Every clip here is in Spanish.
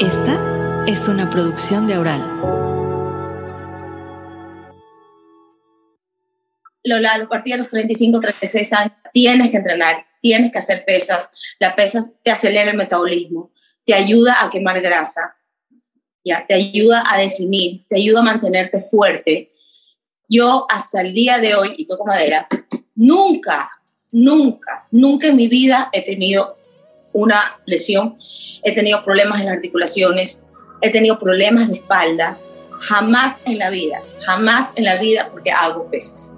Esta es una producción de Oral. Lola, a partir de los 35, 36 años, tienes que entrenar, tienes que hacer pesas. La pesa te acelera el metabolismo, te ayuda a quemar grasa, ya, te ayuda a definir, te ayuda a mantenerte fuerte. Yo hasta el día de hoy, y toco madera, nunca, nunca, nunca en mi vida he tenido una lesión, he tenido problemas en las articulaciones, he tenido problemas de espalda, jamás en la vida, jamás en la vida porque hago pesas.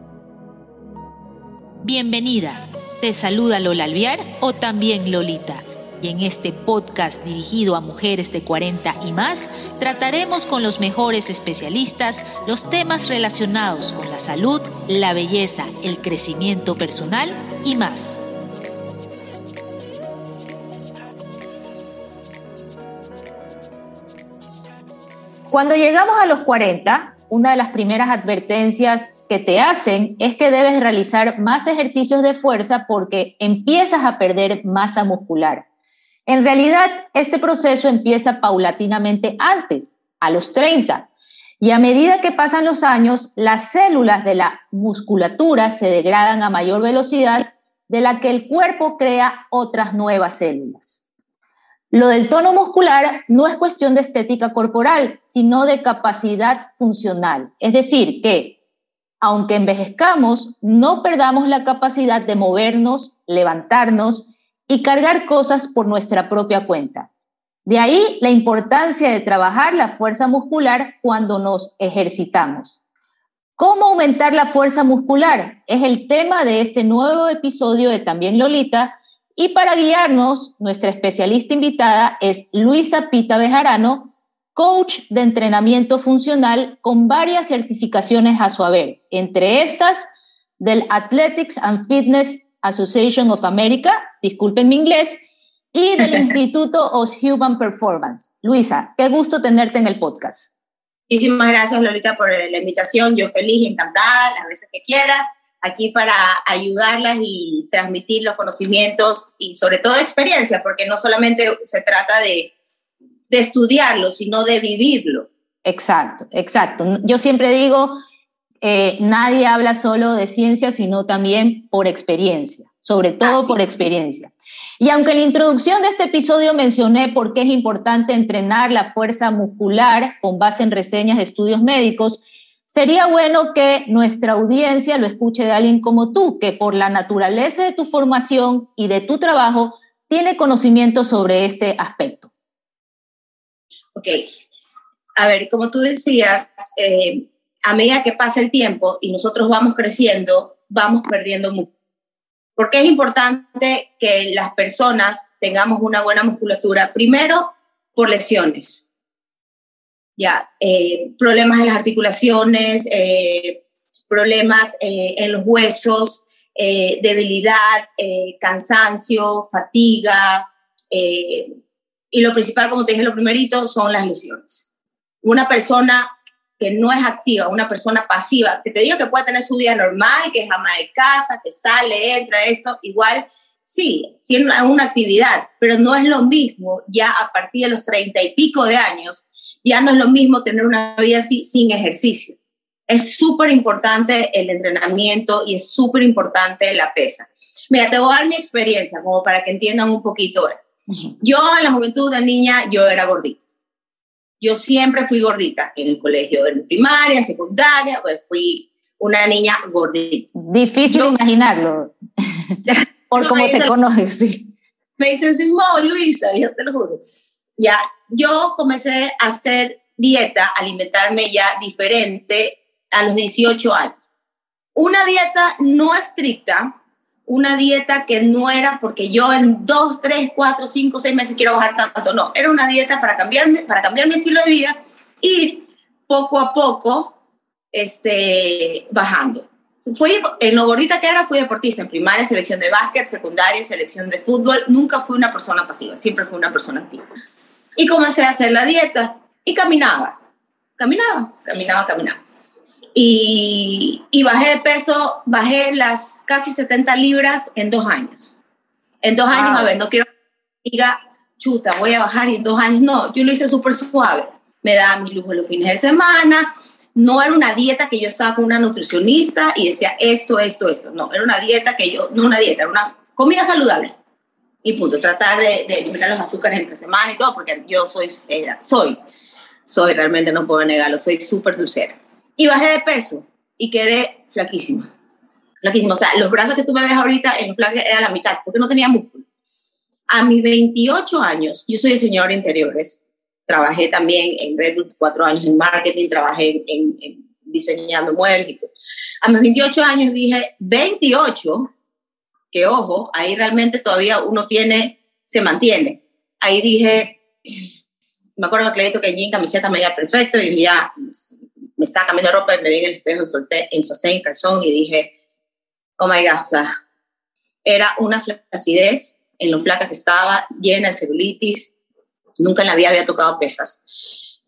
Bienvenida, te saluda Lola Alviar o también Lolita. Y en este podcast dirigido a mujeres de 40 y más, trataremos con los mejores especialistas los temas relacionados con la salud, la belleza, el crecimiento personal y más. Cuando llegamos a los 40, una de las primeras advertencias que te hacen es que debes realizar más ejercicios de fuerza porque empiezas a perder masa muscular. En realidad, este proceso empieza paulatinamente antes, a los 30, y a medida que pasan los años, las células de la musculatura se degradan a mayor velocidad de la que el cuerpo crea otras nuevas células. Lo del tono muscular no es cuestión de estética corporal, sino de capacidad funcional. Es decir, que aunque envejezcamos, no perdamos la capacidad de movernos, levantarnos y cargar cosas por nuestra propia cuenta. De ahí la importancia de trabajar la fuerza muscular cuando nos ejercitamos. ¿Cómo aumentar la fuerza muscular? Es el tema de este nuevo episodio de También Lolita, y para guiarnos, nuestra especialista invitada es Luisa Pita Bejarano, coach de entrenamiento funcional con varias certificaciones a su haber, entre estas del Athletics and Fitness Association of America, disculpen mi inglés, y del Instituto of Human Performance. Luisa, qué gusto tenerte en el podcast. Muchísimas gracias, Lolita, por la invitación. Yo feliz, encantada, las veces que quiera aquí para ayudarlas y transmitir los conocimientos y sobre todo experiencia, porque no solamente se trata de, de estudiarlo, sino de vivirlo. Exacto, exacto. Yo siempre digo, eh, nadie habla solo de ciencia, sino también por experiencia, sobre todo por experiencia. Y aunque en la introducción de este episodio mencioné por qué es importante entrenar la fuerza muscular con base en reseñas de estudios médicos, Sería bueno que nuestra audiencia lo escuche de alguien como tú, que por la naturaleza de tu formación y de tu trabajo tiene conocimiento sobre este aspecto. Ok. A ver, como tú decías, eh, a medida que pasa el tiempo y nosotros vamos creciendo, vamos perdiendo mucho. Porque es importante que las personas tengamos una buena musculatura, primero por lesiones ya, eh, problemas en las articulaciones, eh, problemas eh, en los huesos, debilidad, cansancio, fatiga. y lo principal, como te dije, lo primerito, son las lesiones. Una persona que no es activa, una persona pasiva, que te digo que puede tener su vida normal, que es ama de casa, que sale, entra, esto, igual, sí, tiene una, una actividad, pero no es lo mismo ya a partir de los treinta y pico de años ya no es lo mismo tener una vida así sin ejercicio. Es súper importante el entrenamiento y es súper importante la pesa. Mira, te voy a dar mi experiencia como para que entiendan un poquito. Yo en la juventud de niña, yo era gordita. Yo siempre fui gordita en el colegio, en primaria, secundaria, pues fui una niña gordita. Difícil imaginarlo, por cómo te conoces, sí. Me dicen, sí, Luisa, yo te lo juro. Ya, yo comencé a hacer dieta, alimentarme ya diferente a los 18 años. Una dieta no estricta, una dieta que no era porque yo en 2, 3, 4, 5, 6 meses quiero bajar tanto, no, era una dieta para cambiarme, para cambiar mi estilo de vida, ir poco a poco este, bajando. Fui, en lo gordita que era, fui deportista en primaria, selección de básquet, secundaria, selección de fútbol. Nunca fui una persona pasiva, siempre fui una persona activa. Y comencé a hacer la dieta y caminaba, caminaba, caminaba, caminaba. Y, y, bajé de peso, bajé las casi 70 libras en dos años. En dos años, a ver, no quiero que diga chuta, voy a bajar y en dos años, no, yo lo hice súper suave. Me daba mis lujos los fines de semana, no era una dieta que yo estaba con una nutricionista y decía esto, esto, esto, no, era una dieta que yo, no una dieta, era una comida saludable. Y punto, tratar de, eliminar los azúcares entre semana y todo, porque yo soy, soy, soy, realmente no puedo negarlo, soy súper dulcera. Y bajé de peso y quedé flaquísima. Flaquísima. O sea, los brazos que tú me ves ahorita en flaque era la mitad, porque no tenía músculo. A mis 28 años, yo soy diseñadora de interiores, trabajé también en Red cuatro años en marketing, trabajé en, diseñando muebles y todo. A mis 28 años dije, 28, que ojo, ahí realmente todavía uno tiene, se mantiene. Ahí dije, me acuerdo le que jean camiseta me iba perfecto y ya me estaba cambiando ropa y me vi en el espejo en, sostén, calzón y dije, oh my God, o sea, era una flacidez en lo flaca que estaba, llena de celulitis, nunca en la vida había tocado pesas,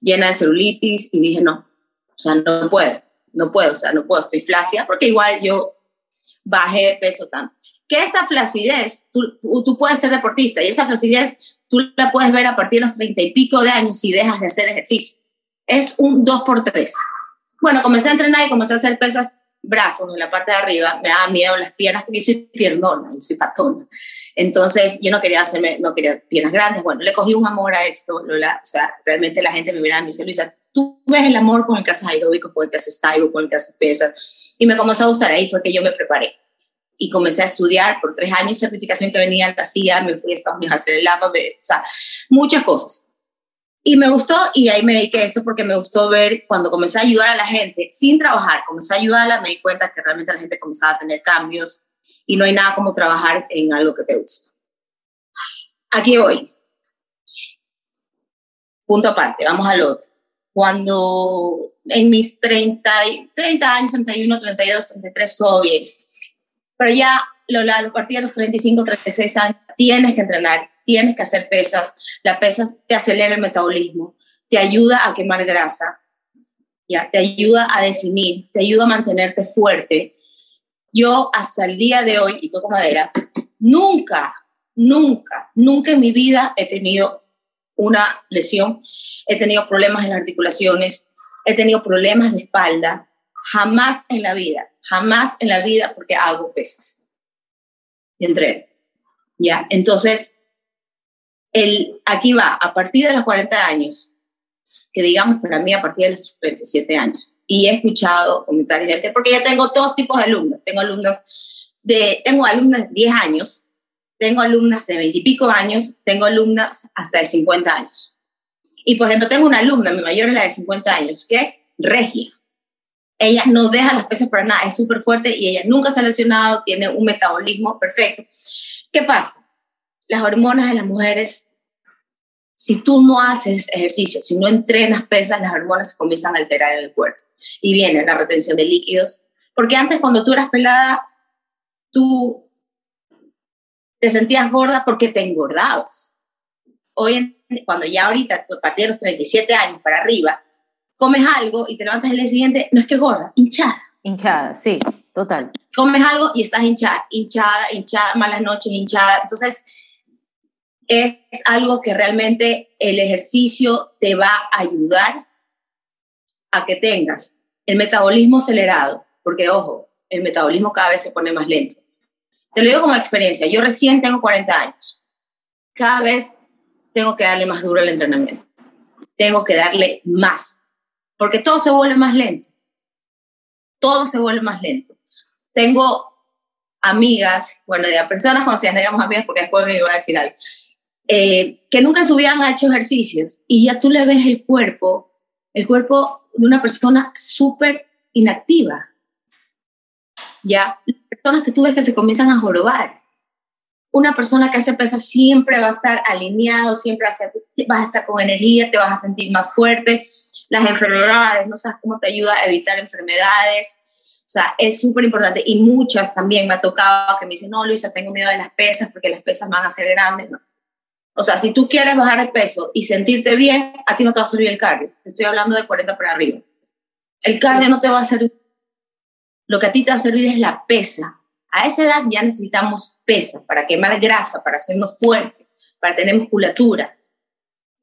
llena de celulitis y dije, no, o sea, no puedo, no puedo, o sea, no puedo, estoy flácida porque igual yo bajé de peso tanto. Que esa flacidez, tú, tú puedes ser deportista y esa flacidez tú la puedes ver a partir de los treinta y pico de años si dejas de hacer ejercicio. Es un dos por tres. Bueno, comencé a entrenar y comencé a hacer pesas brazos en la parte de arriba, me daba miedo las piernas porque yo soy piernona, yo soy patona. Entonces yo no quería hacerme, no quería piernas grandes. Bueno, le cogí un amor a esto. O sea, realmente la gente me miraba y me dice, Luisa, tú ves el amor con el que haces aeróbico, con el que haces style, con el que haces pesas. Y me comenzó a gustar. Ahí fue que yo me preparé. Y comencé a estudiar por tres años, certificación que venía al TACIA, me fui a Estados Unidos a hacer el APA, o sea, muchas cosas. Y me gustó y ahí me dediqué a eso porque me gustó ver cuando comencé a ayudar a la gente sin trabajar, comencé a ayudarla, me di cuenta que realmente la gente comenzaba a tener cambios y no hay nada como trabajar en algo que te gusta. Aquí voy. Punto aparte, vamos al otro. Cuando en mis 30, 30 años, 31, 32, 33, todo bien. Pero ya Lola, a partir de los 35, 36 años, tienes que entrenar, tienes que hacer pesas, la pesas te acelera el metabolismo, te ayuda a quemar grasa, ya, te ayuda a definir, te ayuda a mantenerte fuerte. Yo hasta el día de hoy, y toco madera, nunca, nunca, nunca en mi vida he tenido una lesión, he tenido problemas en las articulaciones, he tenido problemas de espalda, jamás en la vida, jamás en la vida porque hago pesas y entreno. ¿Ya? Entonces, el, aquí va, a partir de los 40 años, que digamos para mí a partir de los 37 años, y he escuchado comentarios de porque ya tengo todos tipos de alumnas, tengo alumnas de, tengo alumnas de 10 años, tengo alumnas de 20 y pico años, tengo alumnas hasta de 50 años. Y por ejemplo, tengo una alumna, mi mayor es la de 50 años, que es regia. Ella no deja las pesas para nada, es súper fuerte y ella nunca se ha lesionado, tiene un metabolismo perfecto. ¿Qué pasa? las hormonas de las mujeres, si tú no haces ejercicio, si no entrenas pesas, las hormonas se comienzan a alterar en el cuerpo y viene la retención de líquidos. Porque antes cuando tú eras pelada, tú te sentías gorda porque te engordabas. Hoy, cuando ya ahorita, a partir de los 37 años para arriba, comes algo y te levantas el día siguiente, no es que gorda, hinchada. Hinchada, sí, total. Comes algo y estás hinchada, hinchada, hinchada, malas noches, hinchada. Entonces, es algo que realmente el ejercicio te va a ayudar a que tengas el metabolismo acelerado, porque ojo, el metabolismo cada vez se pone más lento. Te lo digo como experiencia, yo recién tengo 40 años, cada vez tengo que darle más duro al entrenamiento, tengo que darle más, porque todo se vuelve más lento, todo se vuelve más lento. Tengo amigas, bueno, de personas conocidas, digamos amigas, porque después me iba a decir algo, eh, que nunca se hubieran hecho ejercicios y ya tú le ves el cuerpo, el cuerpo de una persona súper inactiva. Ya, personas que tú ves que se comienzan a jorobar. Una persona que hace pesas siempre va a estar alineado, siempre vas a estar con energía, te vas a sentir más fuerte. Las enfermedades, no sabes cómo te ayuda a evitar enfermedades. O sea, es súper importante. Y muchas también me ha tocado que me dicen, no, Luisa, tengo miedo de las pesas porque las pesas van a ser grandes. O sea, si tú quieres bajar de peso y sentirte bien, a ti no te va a servir el cardio. Estoy hablando de 40 para arriba. El cardio no te va a servir. Lo que a ti te va a servir es la pesa. A esa edad ya necesitamos pesa para quemar grasa, para hacernos fuertes, para tener musculatura.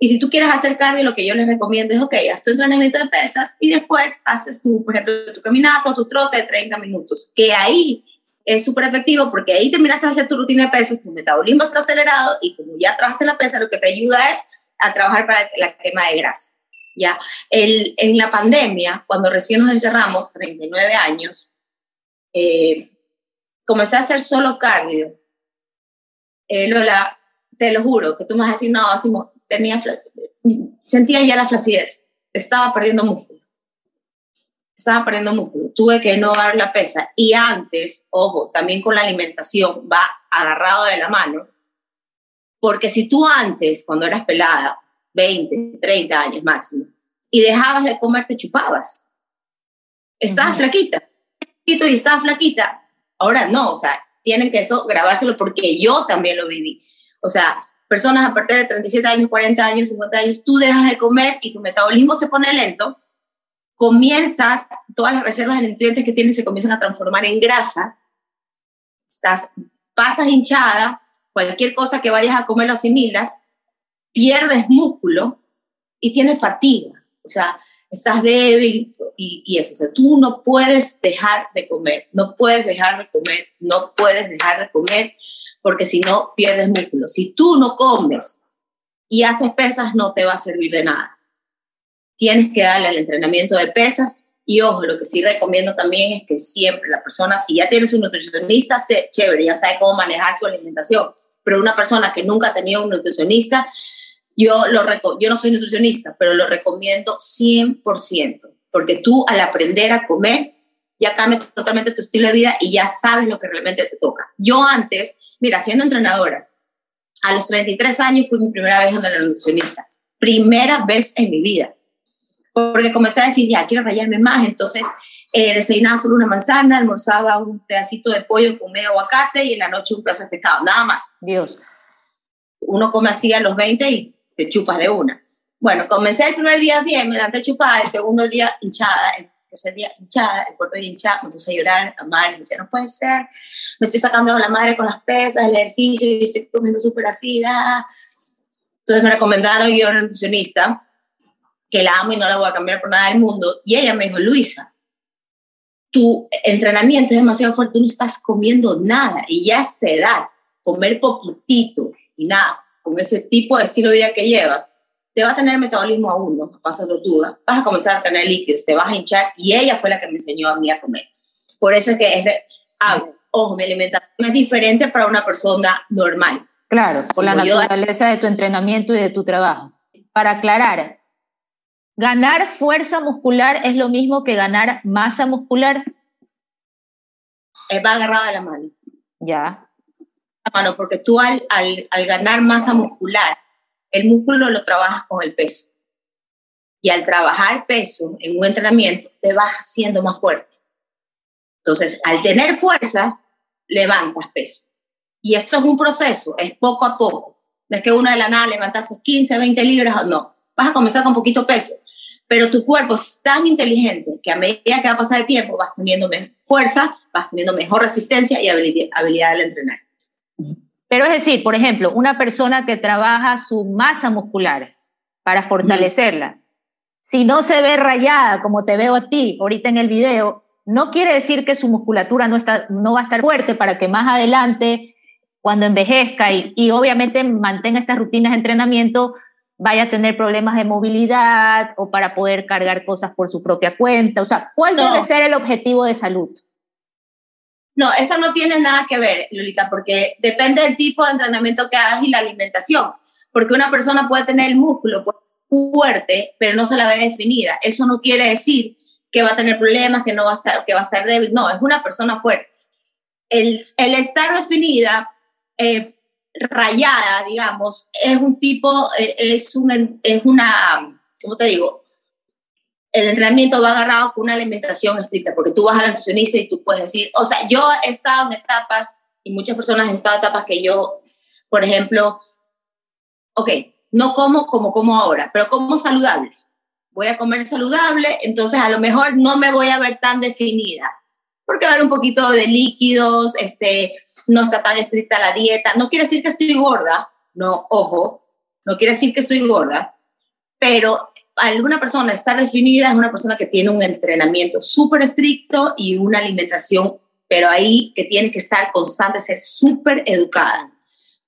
Y si tú quieres hacer cardio, lo que yo les recomiendo es, ok, haz tu entrenamiento de pesas y después haces tu, por ejemplo, tu caminata tu trote de 30 minutos, que ahí es súper efectivo porque ahí terminas de hacer tu rutina de pesas, tu metabolismo está acelerado y como ya trabajaste la pesa, lo que te ayuda es a trabajar para la quema de grasa. Ya, el, en la pandemia, cuando recién nos encerramos, 39 años, eh, comencé a hacer solo cardio. Eh, Lola, te lo juro, que tú me vas a decir, no, tenía, sentía ya la flacidez, estaba perdiendo músculo. Estaba perdiendo músculo, tuve que no dar la pesa. Y antes, ojo, también con la alimentación va agarrado de la mano, porque si tú antes, cuando eras pelada, 20, 30 años máximo, y dejabas de comer, te chupabas. Estabas flaquita, y estabas flaquita. Ahora no, o sea, tienen que eso grabárselo porque yo también lo viví. O sea, personas a partir de 37 años, 40 años, 50 años, tú dejas de comer y tu metabolismo se pone lento, comienzas, todas las reservas de nutrientes que tienes se comienzan a transformar en grasa, estás, pasas hinchada, cualquier cosa que vayas a comer lo asimilas, pierdes músculo y tienes fatiga, o sea, estás débil y, y, eso, o sea, tú no puedes dejar de comer, no puedes dejar de comer, no puedes dejar de comer, porque si no pierdes músculo. Si tú no comes y haces pesas, no te va a servir de nada. Tienes que darle al entrenamiento de pesas y ojo, lo que sí recomiendo también es que siempre la persona, si ya tienes un nutricionista, sé, chévere, ya sabe cómo manejar su alimentación, pero una persona que nunca ha tenido un nutricionista, yo, lo, yo no soy nutricionista, pero lo recomiendo 100%, porque tú al aprender a comer, ya cambia totalmente tu estilo de vida y ya sabes lo que realmente te toca. Yo antes, mira, siendo entrenadora, a los 33 años fui mi primera vez donde la nutricionista, primera vez en mi vida, porque comencé a decir, ya, quiero rayarme más, entonces eh, desayunaba solo una manzana, almorzaba un pedacito de pollo con medio aguacate y en la noche un plazo de pescado, nada más. Dios. Uno come así a los 20 y te chupas de una. Bueno, comencé el primer día bien, me levanté chupada, el segundo día hinchada, el tercer día hinchada, el cuarto día hinchada, me puse a llorar, a madre, decía, no puede ser, me estoy sacando a la madre con las pesas, el ejercicio, y estoy comiendo súper así, Entonces me recomendaron yo a una nutricionista, que la amo y no la voy a cambiar por nada del mundo, y ella me dijo, Luisa, tu entrenamiento es demasiado fuerte, tú no estás comiendo nada, y ya a esta edad, comer poquitito y nada, con ese tipo de estilo de vida que llevas, te va a tener metabolismo a uno, pasa tortuga, vas a comenzar a tener líquidos, te vas a hinchar y ella fue la que me enseñó a mí a comer. Por eso es que es, ah, ojo, mi alimentación es diferente para una persona normal. Claro, por la naturaleza de tu entrenamiento y de tu trabajo. Para aclarar, ¿ganar fuerza muscular es lo mismo que ganar masa muscular? Es va agarrado a la mano. Ya mano, porque tú al, al, ganar masa muscular, el músculo lo trabajas con el peso. Y al trabajar peso en un entrenamiento, te vas haciendo más fuerte. Entonces, al tener fuerzas, levantas peso. Y esto es un proceso, es poco a poco. No es que uno de la nada levantas 15, 20 libras no. Vas a comenzar con poquito peso. Pero tu cuerpo es tan inteligente que a medida que va a pasar el tiempo, vas teniendo fuerza, vas teniendo mejor resistencia y habilidad, habilidad de entrenar. Pero es decir, por ejemplo, una persona que trabaja su masa muscular para fortalecerla, si no se ve rayada como te veo a ti ahorita en el video, no quiere decir que su musculatura no, está, no va a estar fuerte para que más adelante, cuando envejezca y, y obviamente mantenga estas rutinas de entrenamiento, vaya a tener problemas de movilidad o para poder cargar cosas por su propia cuenta. O sea, ¿cuál debe ser el objetivo de salud? No, eso no tiene nada que ver, Lolita, porque depende del tipo de entrenamiento que hagas y la alimentación. Porque una persona puede tener el músculo fuerte, pero no se la ve definida. Eso no quiere decir que va a tener problemas, que no va a estar, que va a estar débil. No, es una persona fuerte. El, estar definida, eh, rayada, digamos, es un tipo, eh, es, un, es una, ¿cómo te digo? El entrenamiento va agarrado con una alimentación estricta, porque tú vas a la nutricionista y tú puedes decir, o sea, yo he estado en etapas, y muchas personas han estado en etapas que yo, por ejemplo, ok, no como como como ahora, pero como saludable. Voy a comer saludable, entonces a lo mejor no me voy a ver tan definida, porque va a haber un poquito de líquidos, este, no está tan estricta la dieta. No quiere decir que estoy gorda, no, ojo, no quiere decir que estoy gorda, pero alguna persona estar definida es una persona que tiene un entrenamiento súper estricto y una alimentación, pero ahí que tiene que estar constante, ser súper educada,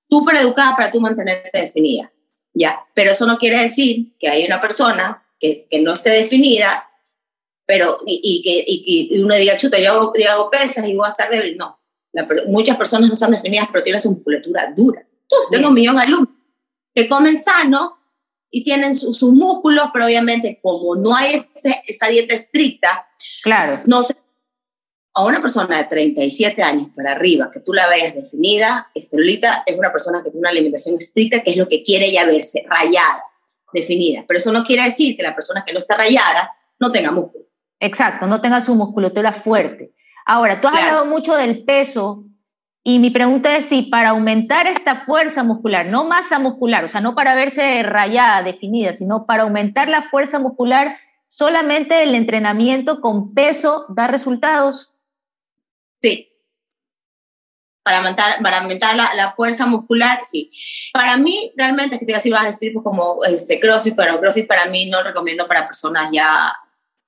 súper educada para tú mantenerte definida, ¿ya? Pero eso no quiere decir que hay una persona que, que no esté definida, pero y, que y, uno diga, chuta, yo hago, yo hago pesas y voy a estar débil. No, muchas personas no están definidas, pero tienen su musculatura dura. Yo tengo un millón de alumnos que comen sano y tienen sus músculos, pero obviamente como no hay esa dieta estricta, claro. no se, a una persona de 37 años para arriba, que tú la veas definida, celulita, es una persona que tiene una alimentación estricta, que es lo que quiere ya verse, rayada, definida. Pero eso no quiere decir que la persona que no está rayada no tenga músculo. Exacto, no tenga su musculatura fuerte. Ahora, tú has hablado mucho del peso y mi pregunta es si para aumentar esta fuerza muscular, no masa muscular, o sea, no para verse rayada, definida, sino para aumentar la fuerza muscular, solamente el entrenamiento con peso da resultados. Sí. Para aumentar, para aumentar la, fuerza muscular, sí. Para mí, realmente, que te diga vas a decir como este, CrossFit, pero CrossFit para mí no lo recomiendo para personas ya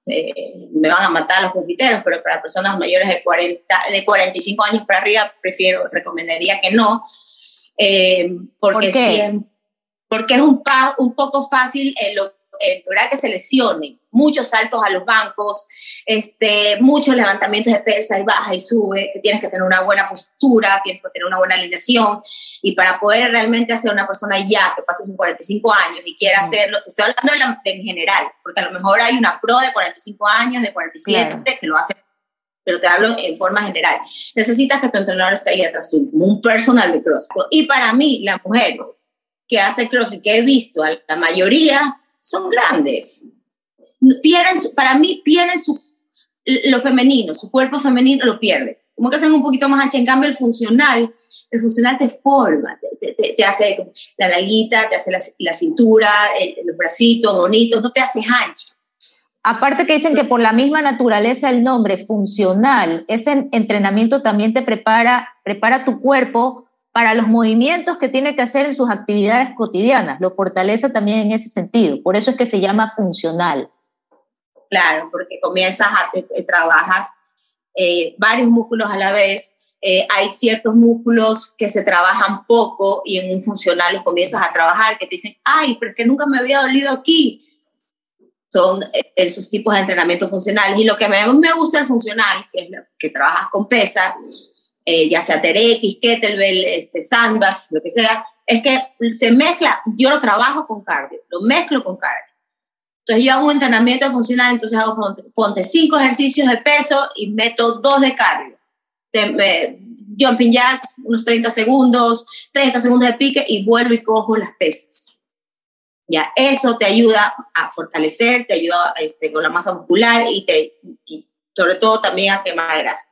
eh, me van a matar los confiteros, pero para personas mayores de, 40, de 45 años para arriba, prefiero, recomendaría que no, eh, porque, ¿Por porque es un, un poco fácil el, el lograr que se lesionen. Muchos saltos a los bancos, este, muchos levantamientos de pesa y baja y sube, que tienes que tener una buena postura, tienes que tener una buena alineación. Y para poder realmente hacer una persona ya que pase sus 45 años y quiera hacerlo, te estoy hablando en general, porque a lo mejor hay una pro de 45 años, de 47 que lo hace pero te hablo en forma general. Necesitas que tu entrenador esté ahí atrás tuyo, como un personal de CrossFit. Y para mí, la mujer que hace CrossFit, que he visto, la mayoría son grandes, pierden, para mí pierden su, lo femenino, su cuerpo femenino lo pierde. Como que hacen un poquito más ancha. En cambio, el funcional, el funcional te forma, te, te, hace la nalguita, te hace la, cintura, los bracitos bonitos, no te haces ancho. Aparte que dicen que por la misma naturaleza el nombre funcional, ese entrenamiento también te prepara, prepara tu cuerpo para los movimientos que tiene que hacer en sus actividades cotidianas, lo fortalece también en ese sentido. Por eso es que se llama funcional. Claro, porque comienzas a, trabajas eh, varios músculos a la vez. Eh, hay ciertos músculos que se trabajan poco y en un funcional los comienzas a trabajar, que te dicen, ay, pero es que nunca me había dolido aquí. Son eh, esos tipos de entrenamiento funcionales. Y lo que me, me gusta el funcional, que es lo que trabajas con pesas, ya sea TRX, kettlebell, este, sandbags, lo que sea, es que se mezcla, yo lo trabajo con cardio, lo mezclo con cardio. Entonces yo hago un entrenamiento funcional, entonces hago, ponte, cinco ejercicios de peso y meto dos de cardio. jumping jacks, unos 30 segundos, 30 segundos de pique y vuelvo y cojo las pesas. Ya, eso te ayuda a fortalecer, te ayuda este, con la masa muscular y, te, sobre todo también a quemar grasa.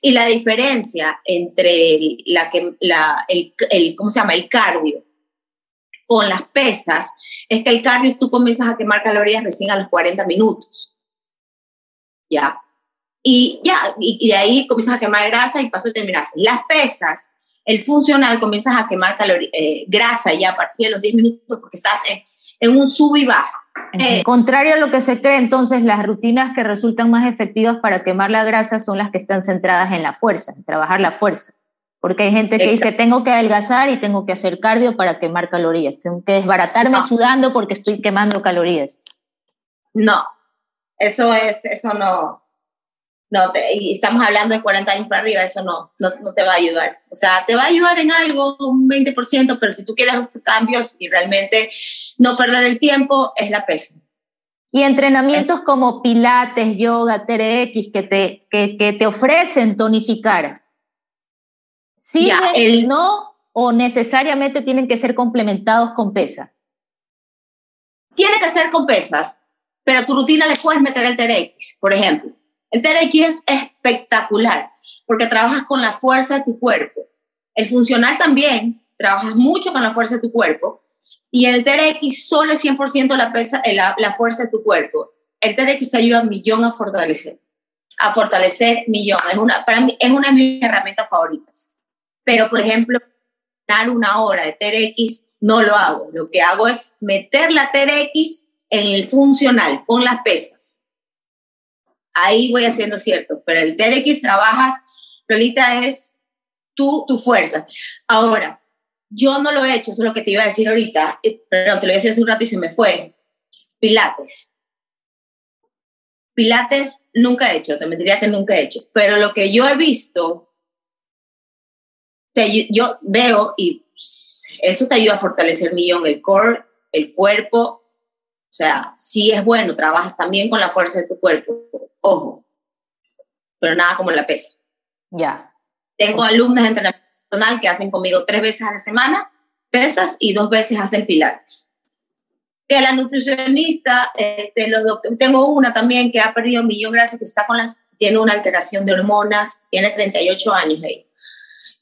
Y la diferencia entre la, la, el, el, ¿cómo se llama? el cardio con las pesas es que el cardio tú comienzas a quemar calorías recién a los 40 minutos. ¿Ya? Y ya, y, de ahí comienzas a quemar grasa y paso terminas. Las pesas, el funcional, comienzas a quemar eh, grasa ya a partir de los 10 minutos porque estás en, en un sub y baja. Eh, Contrario a lo que se cree, entonces las rutinas que resultan más efectivas para quemar la grasa son las que están centradas en la fuerza, en trabajar la fuerza. Porque hay gente que dice, tengo que adelgazar y tengo que hacer cardio para quemar calorías. Tengo que desbaratarme sudando porque estoy quemando calorías. No, eso es, eso no. No, y estamos hablando de 40 años para arriba, eso no, no, no, te va a ayudar. O sea, te va a ayudar en algo, un 20%, pero si tú quieres cambios y realmente no perder el tiempo, es la pesa. Y entrenamientos como pilates, yoga, TRX, que te, que, que te ofrecen tonificar, ¿Sí el no o necesariamente tienen que ser complementados con pesas? Tiene que ser con pesas, pero a tu rutina le puedes meter el TRX, por ejemplo. El TRX es espectacular porque trabajas con la fuerza de tu cuerpo. El funcional también, trabajas mucho con la fuerza de tu cuerpo. Y el TRX solo es 100% la, pesa, eh, la, la, fuerza de tu cuerpo. El TRX te ayuda a millón a fortalecer. A fortalecer millón. Es una, para mí es una de mis herramientas favoritas. Pero, por ejemplo, dar una hora de TRX, no lo hago. Lo que hago es meter la TRX en el funcional, con las pesas. Ahí voy haciendo cierto, pero el TRX trabajas, Lolita, es tú, tu fuerza. Ahora, yo no lo he hecho, eso es lo que te iba a decir ahorita, eh, pero te lo iba a decir hace un rato y se me fue. Pilates. Pilates nunca he hecho, te diría que nunca he hecho, pero lo que yo he visto, te, yo veo y eso te ayuda a fortalecer millón el core, el cuerpo, o sea, sí es bueno, trabajas también con la fuerza de tu cuerpo, ojo, pero nada como la pesa. Ya. Tengo alumnas de entrenamiento personal que hacen conmigo tres veces a la semana pesas y dos veces hacen pilates que la nutricionista, este, los tengo una también que ha perdido un millón gracias, que está con las, tiene una alteración de hormonas, tiene 38 años ella.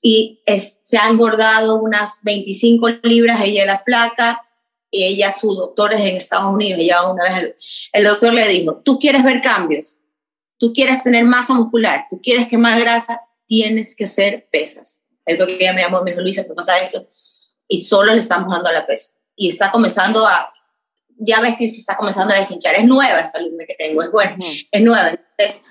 Y se ha engordado unas 25 libras, ella era flaca, y ella, su doctor es en Estados Unidos, ella una vez, el, doctor le dijo, tú quieres ver cambios, tú quieres tener masa muscular, tú quieres quemar grasa, tienes que hacer pesas. Es lo que ella me llamó, me dijo, Luisa, ¿qué pasa eso? Y solo le estamos dando la pesa. Y está comenzando a ya ves que se está comenzando a deshinchar. Es nueva esta alumna que tengo, es buena, es nueva. Entonces,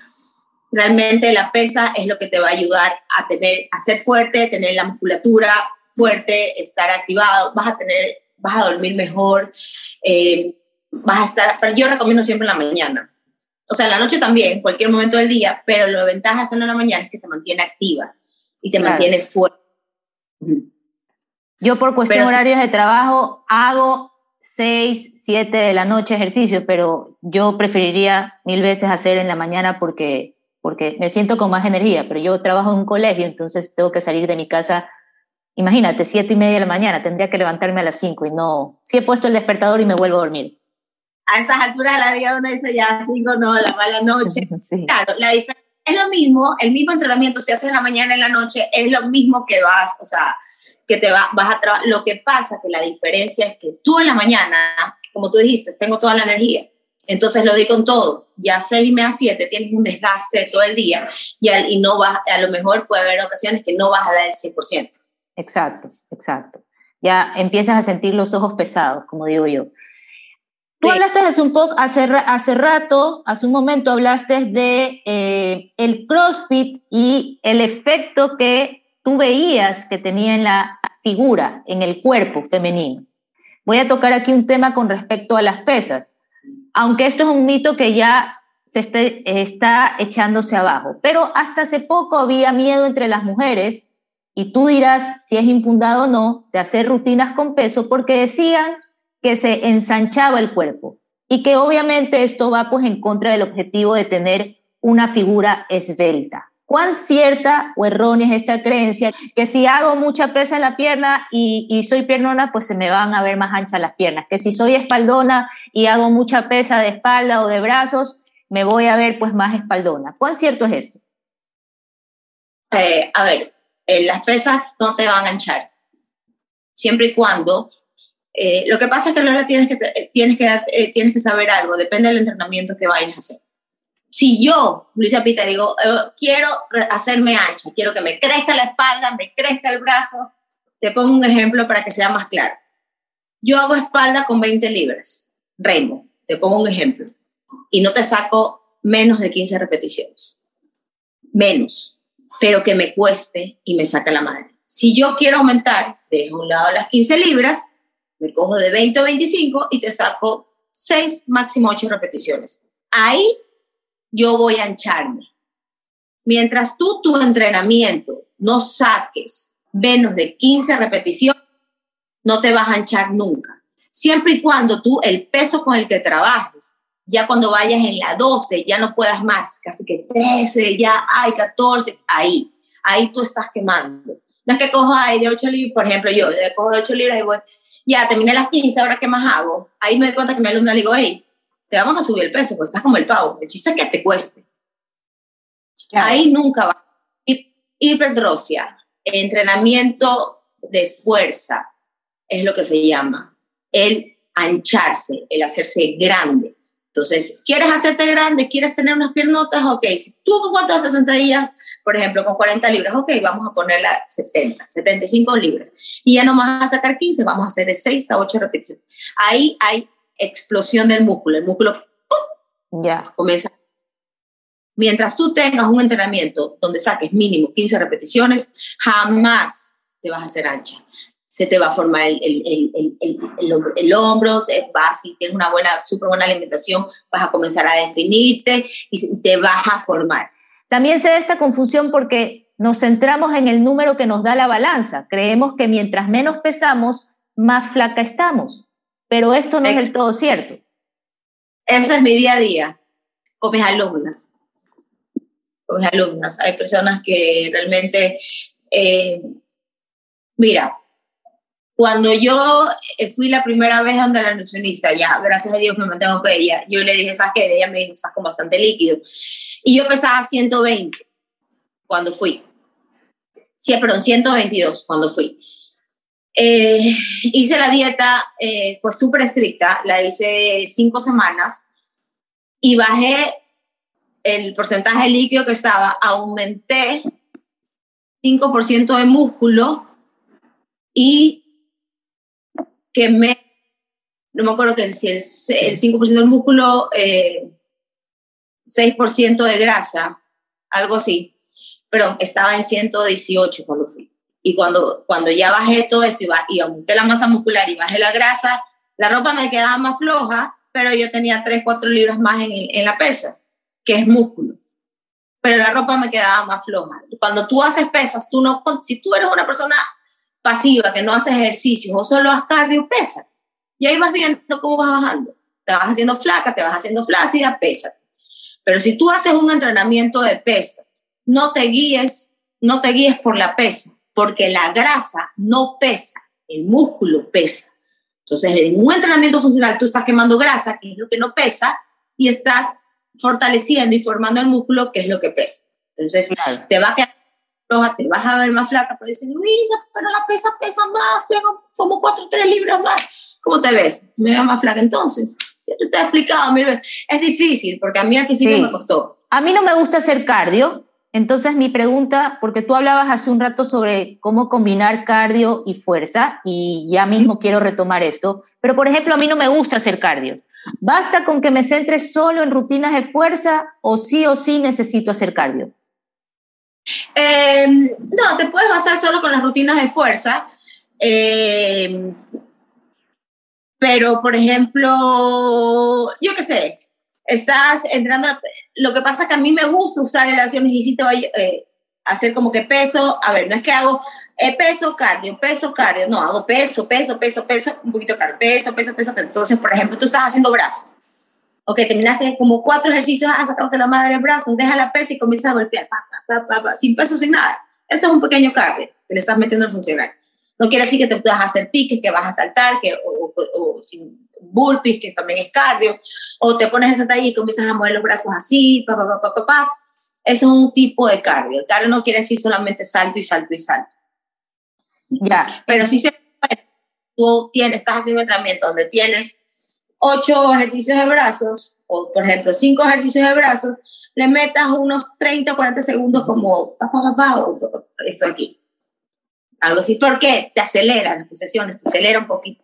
realmente la pesa es lo que te va a ayudar a tener, a ser fuerte, tener la musculatura fuerte, estar activado, vas a tener, vas a dormir mejor, eh, vas a estar, pero yo recomiendo siempre en la mañana. O sea, en la noche también, cualquier momento del día, pero lo ventaja de hacerlo en la mañana es que te mantiene activa y te mantiene fuerte. Yo por cuestión de horarios de trabajo hago 6, 7 de la noche ejercicio, pero yo preferiría mil veces hacer en la mañana porque, porque me siento con más energía, pero yo trabajo en un colegio, entonces tengo que salir de mi casa, imagínate, 7 y media de la mañana, tendría que levantarme a las 5 y no, si he puesto el despertador y me vuelvo a dormir. A estas alturas de la vida uno dice ya 5 no, la mala noche. Claro, la diferencia es lo mismo, el mismo entrenamiento si haces en la mañana en la noche, es lo mismo que vas, o sea, que te va, vas a trabajar. Lo que pasa que la diferencia es que tú en la mañana, como tú dijiste, tengo toda la energía. Entonces lo doy con todo. Ya 6 y media, 7 tienes un desgaste todo el día y, y no vas, a lo mejor puede haber ocasiones que no vas a dar el 100%. Exacto, exacto. Ya empiezas a sentir los ojos pesados, como digo yo. Tú hablaste hace un poco, hace, hace rato, hace un momento hablaste de eh, el CrossFit y el efecto que tú veías que tenía en la figura, en el cuerpo femenino. Voy a tocar aquí un tema con respecto a las pesas, aunque esto es un mito que ya se está echándose abajo, pero hasta hace poco había miedo entre las mujeres, y tú dirás si es infundado o no, de hacer rutinas con peso, porque decían que se ensanchaba el cuerpo y que obviamente esto va pues en contra del objetivo de tener una figura esbelta. ¿Cuán cierta o errónea es esta creencia? Que si hago mucha pesa en la pierna y, soy piernona, pues se me van a ver más anchas las piernas. Que si soy espaldona y hago mucha pesa de espalda o de brazos, me voy a ver pues más espaldona. ¿Cuán cierto es esto? Eh, a ver, eh, las pesas no te van a anchar. Siempre y cuando eh, lo que pasa es que ahora tienes que, tienes, que, tienes que saber algo, depende del entrenamiento que vayas a hacer si yo, Luisa Pita, digo, eh, quiero hacerme ancha, quiero que me crezca la espalda, me crezca el brazo, te pongo un ejemplo para que sea más claro. Yo hago espalda con 20 libras, Rainbow, te pongo un ejemplo, y no te saco menos de 15 repeticiones, menos, pero que me cueste y me saca la madre. Si yo quiero aumentar, dejo un lado las 15 libras, me cojo de 20 o 25 y te saco 6, máximo 8 repeticiones. Ahí yo voy a ancharme. Mientras tú tu entrenamiento no saques menos de 15 repeticiones, no te vas a anchar nunca. Siempre y cuando tú el peso con el que trabajes, ya cuando vayas en la 12, ya no puedas más, casi que 13, ya hay 14, ahí, ahí tú estás quemando. No es que cojo de 8 libras, por ejemplo, yo cojo de 8 libras y voy, ya terminé las 15, ahora qué más hago. Ahí me doy cuenta que mi alumna le digo, hey, te vamos a subir el peso, pues estás como el pavo. El chiste es que te cueste. Ahí nunca va. Hipertrofia, entrenamiento de fuerza, es lo que se llama. El ancharse, el hacerse grande. Entonces, ¿quieres hacerte grande? ¿Quieres tener unas piernotas? Ok, si tú cuánto haces sentadillas por ejemplo, con 40 libras, ok, vamos a ponerla 70, 75 libras. Y ya no vas a sacar 15, vamos a hacer de 6 a 8 repeticiones. Ahí hay explosión del músculo. El músculo ya comienza. Mientras tú tengas un entrenamiento donde saques mínimo 15 repeticiones, jamás te vas a hacer ancha se te va a formar el, el, el, el, hombro, se va, si tienes una buena, súper buena alimentación, vas a comenzar a definirte y te vas a formar. También se da esta confusión porque nos centramos en el número que nos da la balanza. Creemos que mientras menos pesamos, más flaca estamos. Pero esto no es del todo cierto. Ese es mi día a día con mis alumnas. Con mis alumnas. Hay personas que realmente, eh, mira, cuando yo eh, fui la primera vez donde la nutricionista, ya, gracias a Dios me mantengo con ella, yo le dije, ¿sabes qué? Ella me dijo, estás con bastante líquido. Y yo pesaba 120 cuando fui. Sí, perdón, 122 cuando fui. Eh, hice la dieta, eh, fue súper estricta, la hice cinco semanas y bajé el porcentaje líquido que estaba, aumenté 5% de músculo y que me, no me acuerdo que si el, el 5% del músculo, eh, 6% de grasa, algo así, pero estaba en 118 cuando fui. Y cuando, cuando ya bajé todo esto y, y aumenté la masa muscular y bajé la grasa, la ropa me quedaba más floja, pero yo tenía 3, 4 libras más en, en la pesa, que es músculo. Pero la ropa me quedaba más floja. Cuando tú haces pesas, tú no, si tú eres una persona pasiva, que no haces ejercicios o solo haces cardio, pesa. Y ahí vas viendo cómo vas bajando. Te vas haciendo flaca, te vas haciendo flácida, pesa. Pero si tú haces un entrenamiento de pesa, no te guíes, no te guíes por la pesa, porque la grasa no pesa, el músculo pesa. Entonces, en un entrenamiento funcional tú estás quemando grasa, que es lo que no pesa, y estás fortaleciendo y formando el músculo, que es lo que pesa. Entonces, te va a quedar te vas a ver más flaca, pero dicen, Luisa, pero la pesa pesa más, tengo como 4 o 3 libras más. ¿Cómo te ves? Me veo más flaca entonces. Yo te he explicado mil veces. Es difícil, porque a mí al principio me costó. A mí no me gusta hacer cardio, entonces mi pregunta, porque tú hablabas hace un rato sobre cómo combinar cardio y fuerza, y ya mismo quiero retomar esto, pero por ejemplo, a mí no me gusta hacer cardio. ¿Basta con que me centre solo en rutinas de fuerza o sí o sí necesito hacer cardio? Eh, no, te puedes basar solo con las rutinas de fuerza. Eh, pero, por ejemplo, yo qué sé, estás entrando, lo que pasa es que a mí me gusta usar relaciones y si te a eh, hacer como que peso, a ver, no es que hago peso, cardio, peso, cardio, no, hago peso, peso, peso, peso, un poquito cardio, peso, peso, peso, entonces, por ejemplo, tú estás haciendo brazos Ok, terminaste como cuatro ejercicios, ah, sacarte la madre del brazo, deja la pesa y comienza a golpear, pa, pa, pa, sin peso, sin nada. Esto es un pequeño cardio que le estás metiendo a funcionar. No quiere decir que te puedas hacer piques, que vas a saltar, que, o, o, sin burpees, que también es cardio, o te pones esa talla y comienzas a mover los brazos así, pa, pa, pa, pa, pa, Eso es un tipo de cardio. El cardio no quiere decir solamente salto y salto y salto. Ya. Pero si se tú tienes, estás haciendo un entrenamiento donde tienes ocho ejercicios de brazos, o por ejemplo, cinco ejercicios de brazos, le metas unos 30 o 40 segundos como pa, pa, pa, esto aquí. Algo así, porque te acelera las pulsaciones, te acelera un poquito,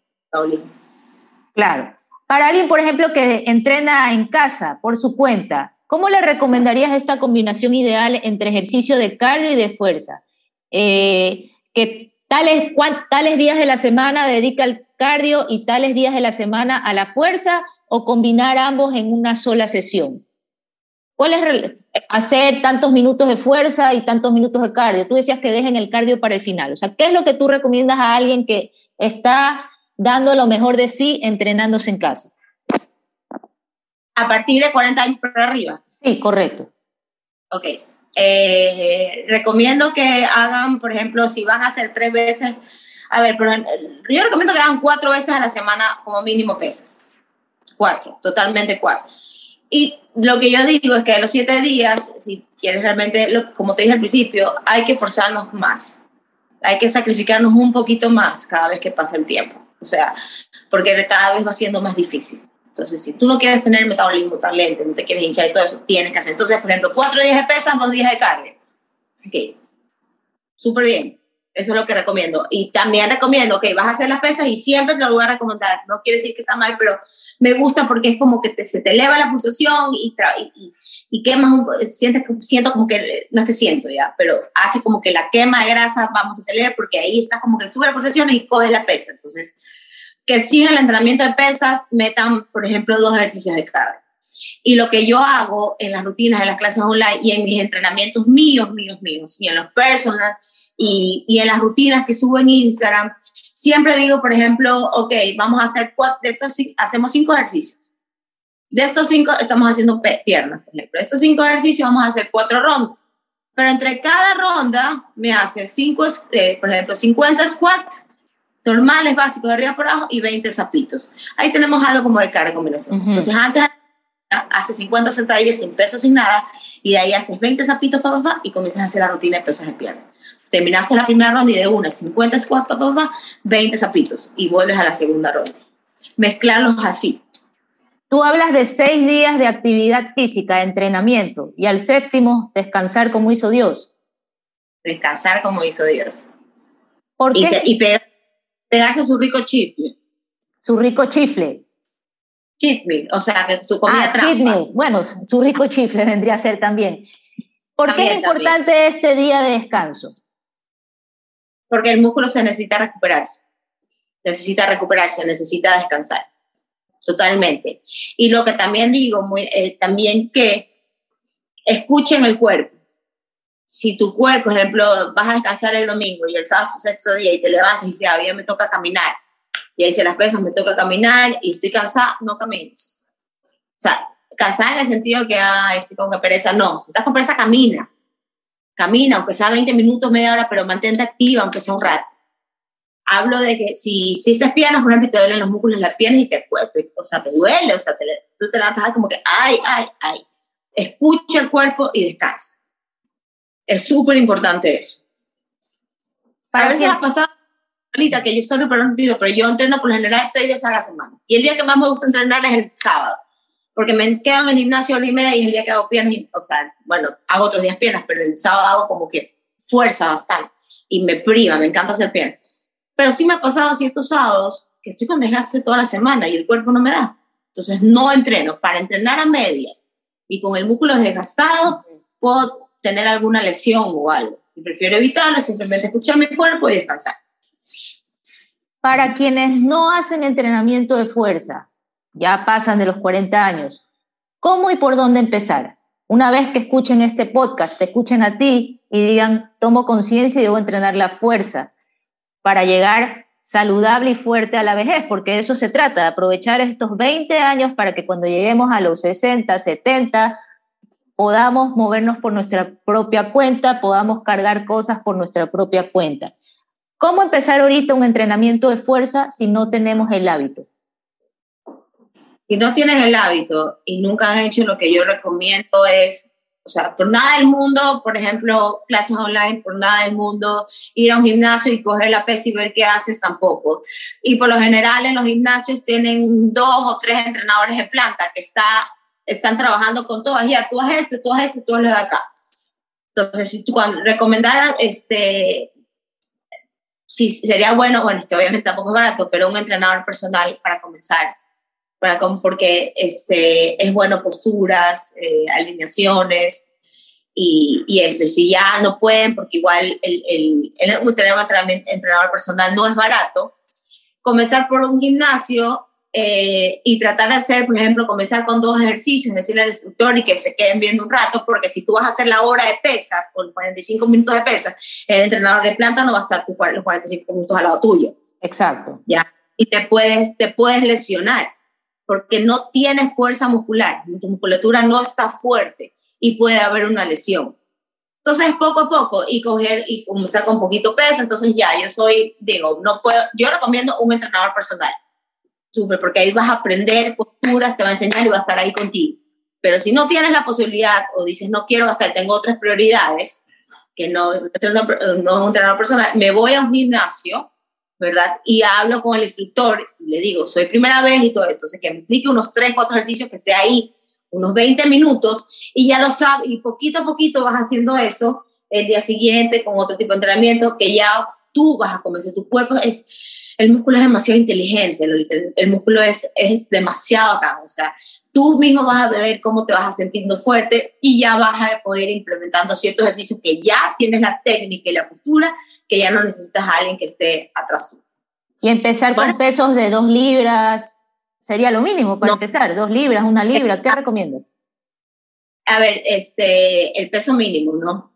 Claro. Para alguien, por ejemplo, que entrena en casa por su cuenta, ¿cómo le recomendarías esta combinación ideal entre ejercicio de cardio y de fuerza? Eh, que tales, tales días de la semana dedica el cardio y tales días de la semana a la fuerza o combinar ambos en una sola sesión? ¿Cuál es hacer tantos minutos de fuerza y tantos minutos de cardio? Tú decías que dejen el cardio para el final. O sea, ¿qué es lo que tú recomiendas a alguien que está dando lo mejor de sí entrenándose en casa? A partir de 40 años para arriba. Sí, correcto. Ok. Eh, recomiendo que hagan, por ejemplo, si van a hacer tres veces a ver, pero yo recomiendo que hagan cuatro veces a la semana como mínimo pesas. Cuatro, totalmente cuatro. Y lo que yo digo es que a los siete días, si quieres realmente, como te dije al principio, hay que forzarnos más. Hay que sacrificarnos un poquito más cada vez que pasa el tiempo. O sea, porque cada vez va siendo más difícil. Entonces, si tú no quieres tener metabolismo tan lento, no te quieres hinchar y todo eso, tienes que hacer. Entonces, por ejemplo, cuatro días de pesas, dos días de cardio. Ok, súper bien. Eso es lo que recomiendo. Y también recomiendo que vas a hacer las pesas y siempre te lo voy a recomendar. No quiere decir que está mal, pero me gusta porque es como que te, se te eleva la pulsación y, y, y, quemas, un, sientes, siento como que, no es que siento ya, pero hace como que la quema de grasa vamos a acelerar porque ahí estás como que sube la pulsación y coge la pesa. Entonces, que si en el entrenamiento de pesas metan, por ejemplo, dos ejercicios de carga. Y lo que yo hago en las rutinas, en las clases online y en mis entrenamientos míos, míos, míos, y en los personal, y, y, en las rutinas que subo en Instagram, siempre digo, por ejemplo, ok, vamos a hacer cuatro, de estos hacemos cinco ejercicios. De estos cinco estamos haciendo piernas, por ejemplo. De estos cinco ejercicios vamos a hacer cuatro rondas. Pero entre cada ronda me hace cinco, eh, por ejemplo, 50 squats normales, básicos, de arriba por abajo y 20 zapitos. Ahí tenemos algo como de cara combinación. Entonces, antes hace 50 sentadillas sin peso, sin nada, y de ahí haces 20 zapitos, papá, pa, y comienzas a hacer la rutina de pesas en piernas terminaste la primera ronda y de una, 50 squats, papá, 20 zapitos y vuelves a la segunda ronda. Mezclarlos así. Tú hablas de seis días de actividad física, de entrenamiento, y al séptimo, descansar como hizo Dios. Descansar como hizo Dios. ¿Por qué? Y, pegarse su rico chifle. Su rico chifle. Chifle, o sea, que su comida ah, Bueno, su rico chifle vendría a ser también. ¿Por qué es importante este día de descanso? porque el músculo se necesita recuperarse, necesita recuperarse, necesita descansar, totalmente. Y lo que también digo, muy, eh, también que escuchen el cuerpo. Si tu cuerpo, por ejemplo, vas a descansar el domingo y el sábado es tu sexto día y te levantas y dices, ah, bien, me toca caminar, y ahí se las pesas, me toca caminar y estoy cansada, no camines. O sea, cansada en el sentido que, ah, estoy con pereza, no. Si estás con pereza, camina camina, aunque sea 20 minutos, media hora, pero mantente activa, aunque sea un rato. Hablo de que si, si estás piernas, por ejemplo, te duelen los músculos las piernas y te cuesta, o sea, te duele, o sea, tú te levantas como que, ay, ay, ay. Escucha el cuerpo y descansa. Es súper importante eso. Para a veces ha pasado, ahorita que yo soy pero yo entreno por lo general seis veces a la semana. Y el día que más me gusta entrenar es el sábado porque me quedo en el gimnasio hora y media y es el día que hago piernas, o sea, bueno, hago otros días piernas, pero el sábado hago como que fuerza bastante y me priva, me encanta hacer piernas. Pero sí me ha pasado ciertos sábados que estoy con desgaste toda la semana y el cuerpo no me da. Entonces no entreno. Para entrenar a medias y con el músculo desgastado, puedo tener alguna lesión o algo. Y prefiero evitarlo, simplemente escuchar mi cuerpo y descansar. Para quienes no hacen entrenamiento de fuerza, ya pasan de los 40 años. ¿Cómo y por dónde empezar? Una vez que escuchen este podcast, te escuchen a ti y digan, tomo conciencia y debo entrenar la fuerza para llegar saludable y fuerte a la vejez, porque de eso se trata, de aprovechar estos 20 años para que cuando lleguemos a los 60, 70, podamos movernos por nuestra propia cuenta, podamos cargar cosas por nuestra propia cuenta. ¿Cómo empezar ahorita un entrenamiento de fuerza si no tenemos el hábito? si no tienes el hábito y nunca han hecho lo que yo recomiendo es, o sea, por nada del mundo, por ejemplo, clases online, por nada del mundo, ir a un gimnasio y coger la pesa y ver qué haces tampoco. Y por lo general en los gimnasios tienen dos o tres entrenadores de planta que está, están trabajando con todas, ya, tú haces este, tú haces este, tú haces de acá. Entonces, si tú cuando recomendaras, este, sí, sería bueno, bueno, que obviamente tampoco es barato, pero un entrenador personal para comenzar para, porque este, es bueno posturas, eh, alineaciones y, y, eso. Y si ya no pueden, porque igual el, el, el, un entrenador personal no es barato, comenzar por un gimnasio eh, y tratar de hacer, por ejemplo, comenzar con dos ejercicios, decirle al instructor y que se queden viendo un rato, porque si tú vas a hacer la hora de pesas o los 45 minutos de pesas, el entrenador de planta no va a estar los 45 minutos al lado tuyo. Exacto. Ya. Y te puedes, te puedes lesionar porque no tienes fuerza muscular, tu musculatura no está fuerte y puede haber una lesión. Entonces, poco a poco y coger y comenzar con poquito peso, entonces ya, yo soy, digo, no puedo, yo recomiendo un entrenador personal, súper, porque ahí vas a aprender posturas, te va a enseñar y va a estar ahí contigo. Pero si no tienes la posibilidad o dices, no quiero gastar, tengo otras prioridades, que no, no es un entrenador personal, me voy a un gimnasio ¿verdad? Y hablo con el instructor y le digo, soy primera vez y todo entonces que me explique unos 3, 4 ejercicios que esté ahí, unos 20 minutos, y ya lo sabe, y poquito a poquito vas haciendo eso, el día siguiente con otro tipo de entrenamiento que ya tú vas a convencer. Tu cuerpo es, el músculo es demasiado inteligente, el, el músculo es, es demasiado acá, o sea, tú mismo vas a ver cómo te vas a sintiendo fuerte y ya vas a poder ir implementando ciertos ejercicios que ya tienes la técnica y la postura, que ya no necesitas a alguien que esté atrás tuyo. Y empezar con pesos de dos libras, sería lo mínimo para empezar, dos libras, una libra, ¿qué recomiendas? A ver, este, el peso mínimo, ¿no?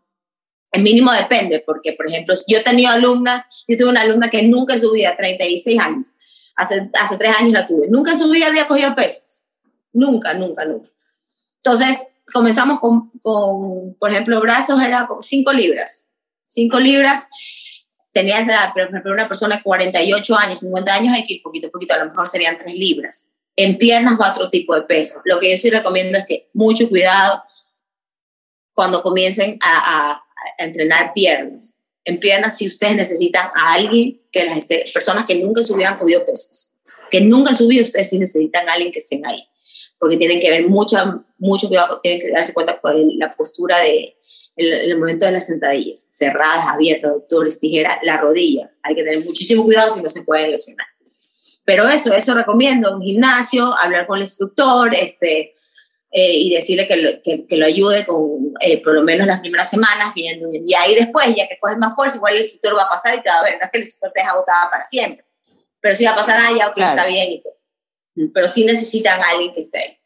El mínimo depende, porque, por ejemplo, yo he tenido alumnas, yo tuve una alumna que nunca subía, 36 años, hace, hace tres años la tuve, nunca subía, había cogido pesos, nunca, nunca, nunca. Entonces, comenzamos con, con por ejemplo, brazos era 5 libras, 5 libras, tenía esa por ejemplo, una persona de 48 años, 50 años, hay que ir poquito a poquito, a lo mejor serían 3 libras. En piernas va otro tipo de peso. Lo que yo sí recomiendo es que mucho cuidado cuando comiencen a, a, entrenar piernas. En piernas, si ustedes necesitan a alguien, que las personas que nunca subieran podido pesas, que nunca han subido, ustedes sí necesitan a alguien que estén ahí, porque tienen que ver mucho, mucho cuidado, tienen que darse cuenta con la postura de, el, momento de las sentadillas, cerradas, abiertas, doctores, tijera, la rodilla. Hay que tener muchísimo cuidado si no se pueden lesionar. Pero eso, eso recomiendo, un gimnasio, hablar con el instructor, este, eh, y decirle que lo, que, que lo ayude con eh, por lo menos las primeras semanas, viendo, y ahí después, ya que coges más fuerza, igual el instructor va a pasar y te va a ver, no es que el instructor te deja agotada para siempre, pero si va a pasar, ah, ya, ok, claro. está bien y todo. Pero sí necesitan a alguien que esté ahí.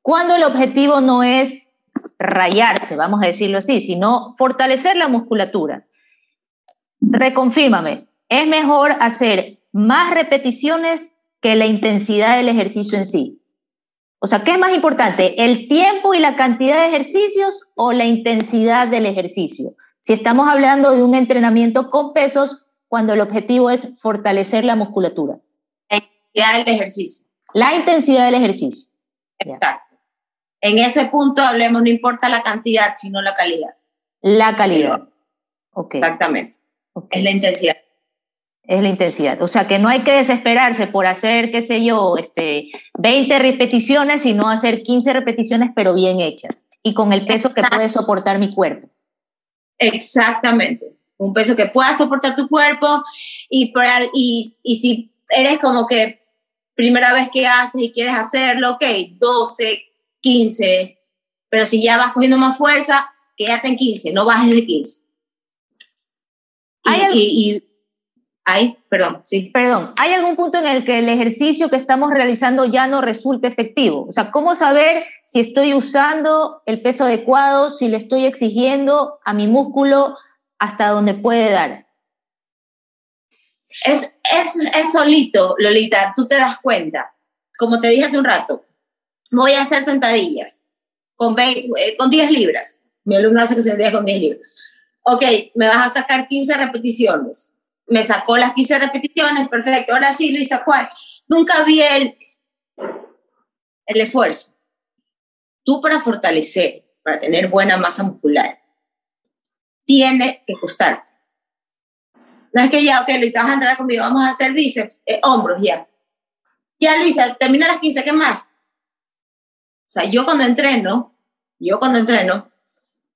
Cuando el objetivo no es rayarse, vamos a decirlo así, sino fortalecer la musculatura. Reconfírmame, ¿es mejor hacer más repeticiones que la intensidad del ejercicio en sí? O sea, ¿qué es más importante? ¿El tiempo y la cantidad de ejercicios o la intensidad del ejercicio? Si estamos hablando de un entrenamiento con pesos, cuando el objetivo es fortalecer la musculatura. La intensidad del ejercicio. La intensidad del ejercicio. Exacto. En ese punto hablemos, no importa la cantidad, sino la calidad. La calidad. Okay. Exactamente. Okay. Es la intensidad. Es la intensidad. O sea que no hay que desesperarse por hacer, qué sé yo, este, 20 repeticiones, sino hacer 15 repeticiones, pero bien hechas. Y con el peso que puede soportar mi cuerpo. Exactamente. Un peso que pueda soportar tu cuerpo. Y, y, y si eres como que primera vez que haces y quieres hacerlo, ok, 12, 15, pero si ya vas cogiendo más fuerza, quédate en 15, no bajes de 15. ¿Hay y, y, y, ay, perdón, sí. Perdón, ¿hay algún punto en el que el ejercicio que estamos realizando ya no resulta efectivo? O sea, ¿cómo saber si estoy usando el peso adecuado, si le estoy exigiendo a mi músculo hasta donde puede dar? Es, es, es solito, Lolita, tú te das cuenta. Como te dije hace un rato, voy a hacer sentadillas con, 20, eh, con 10 libras. Mi alumno hace que sentadillas con 10 libras. Ok, me vas a sacar 15 repeticiones. Me sacó las 15 repeticiones, perfecto. Ahora sí, Luisa, ¿cuál? Nunca vi el, el esfuerzo. Tú para fortalecer, para tener buena masa muscular, tiene que costarte. No es que ya, ok, Luisa, vas a entrar conmigo, vamos a hacer bíceps, eh, hombros, ya. Ya, Luisa, termina las 15, ¿qué más? O sea, yo cuando entreno, yo cuando entreno,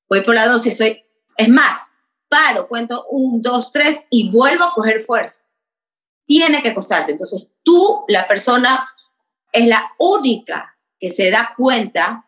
voy por la dosis, soy, es más, paro, cuento un, dos, tres y vuelvo a coger fuerza. Tiene que costarte. Entonces, tú, la persona, es la única que se da cuenta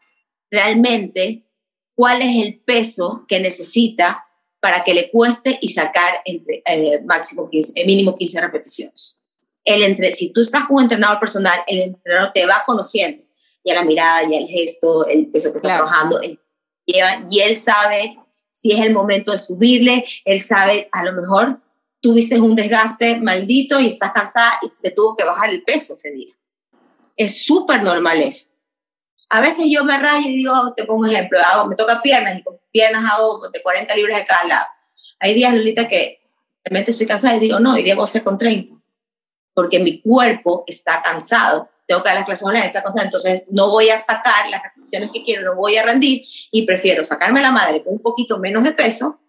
realmente cuál es el peso que necesita para que le cueste y sacar entre eh, máximo 15, eh, mínimo 15 repeticiones. El entre, si tú estás con un entrenador personal, el entrenador te va conociendo ya la mirada, ya el gesto, el peso que está claro. trabajando, él lleva, y él sabe si es el momento de subirle, él sabe, a lo mejor tuviste un desgaste maldito y estás cansada y te tuvo que bajar el peso ese día. Es súper normal eso. A veces yo me rayo y digo, te pongo un ejemplo, hago, me toca piernas y con piernas hago de 40 libras de cada lado. Hay días, Lolita, que realmente estoy cansada y digo, no, hoy día voy a hacer con 30, porque mi cuerpo está cansado tengo que dar las clases online, esta cosa, entonces no voy a sacar las repeticiones que quiero, no voy a rendir y prefiero sacarme la madre con un poquito menos de peso,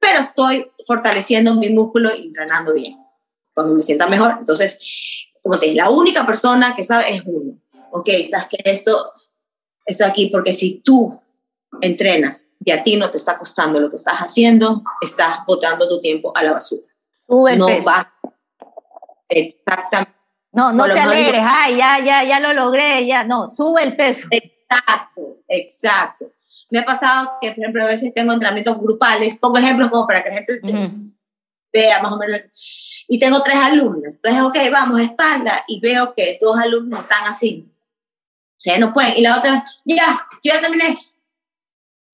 pero estoy fortaleciendo mi músculo y entrenando bien. Cuando me sienta mejor, entonces, como te dije, la única persona que sabe es uno. Ok, sabes que esto, esto aquí, porque si tú entrenas y a ti no te está costando lo que estás haciendo, estás botando tu tiempo a la basura. No vas. Exactamente. No, no te alegres, ay, ya, ya, ya lo logré, ya. No, sube el peso. Exacto, exacto. Me ha pasado que, por ejemplo, a veces tengo entrenamientos grupales, pongo ejemplos como para que la gente vea más o menos. Y tengo tres alumnas. Entonces, ok, vamos, espalda. Y veo que dos alumnos están así. O sea, no pueden. Y la otra, ya, yo ya terminé.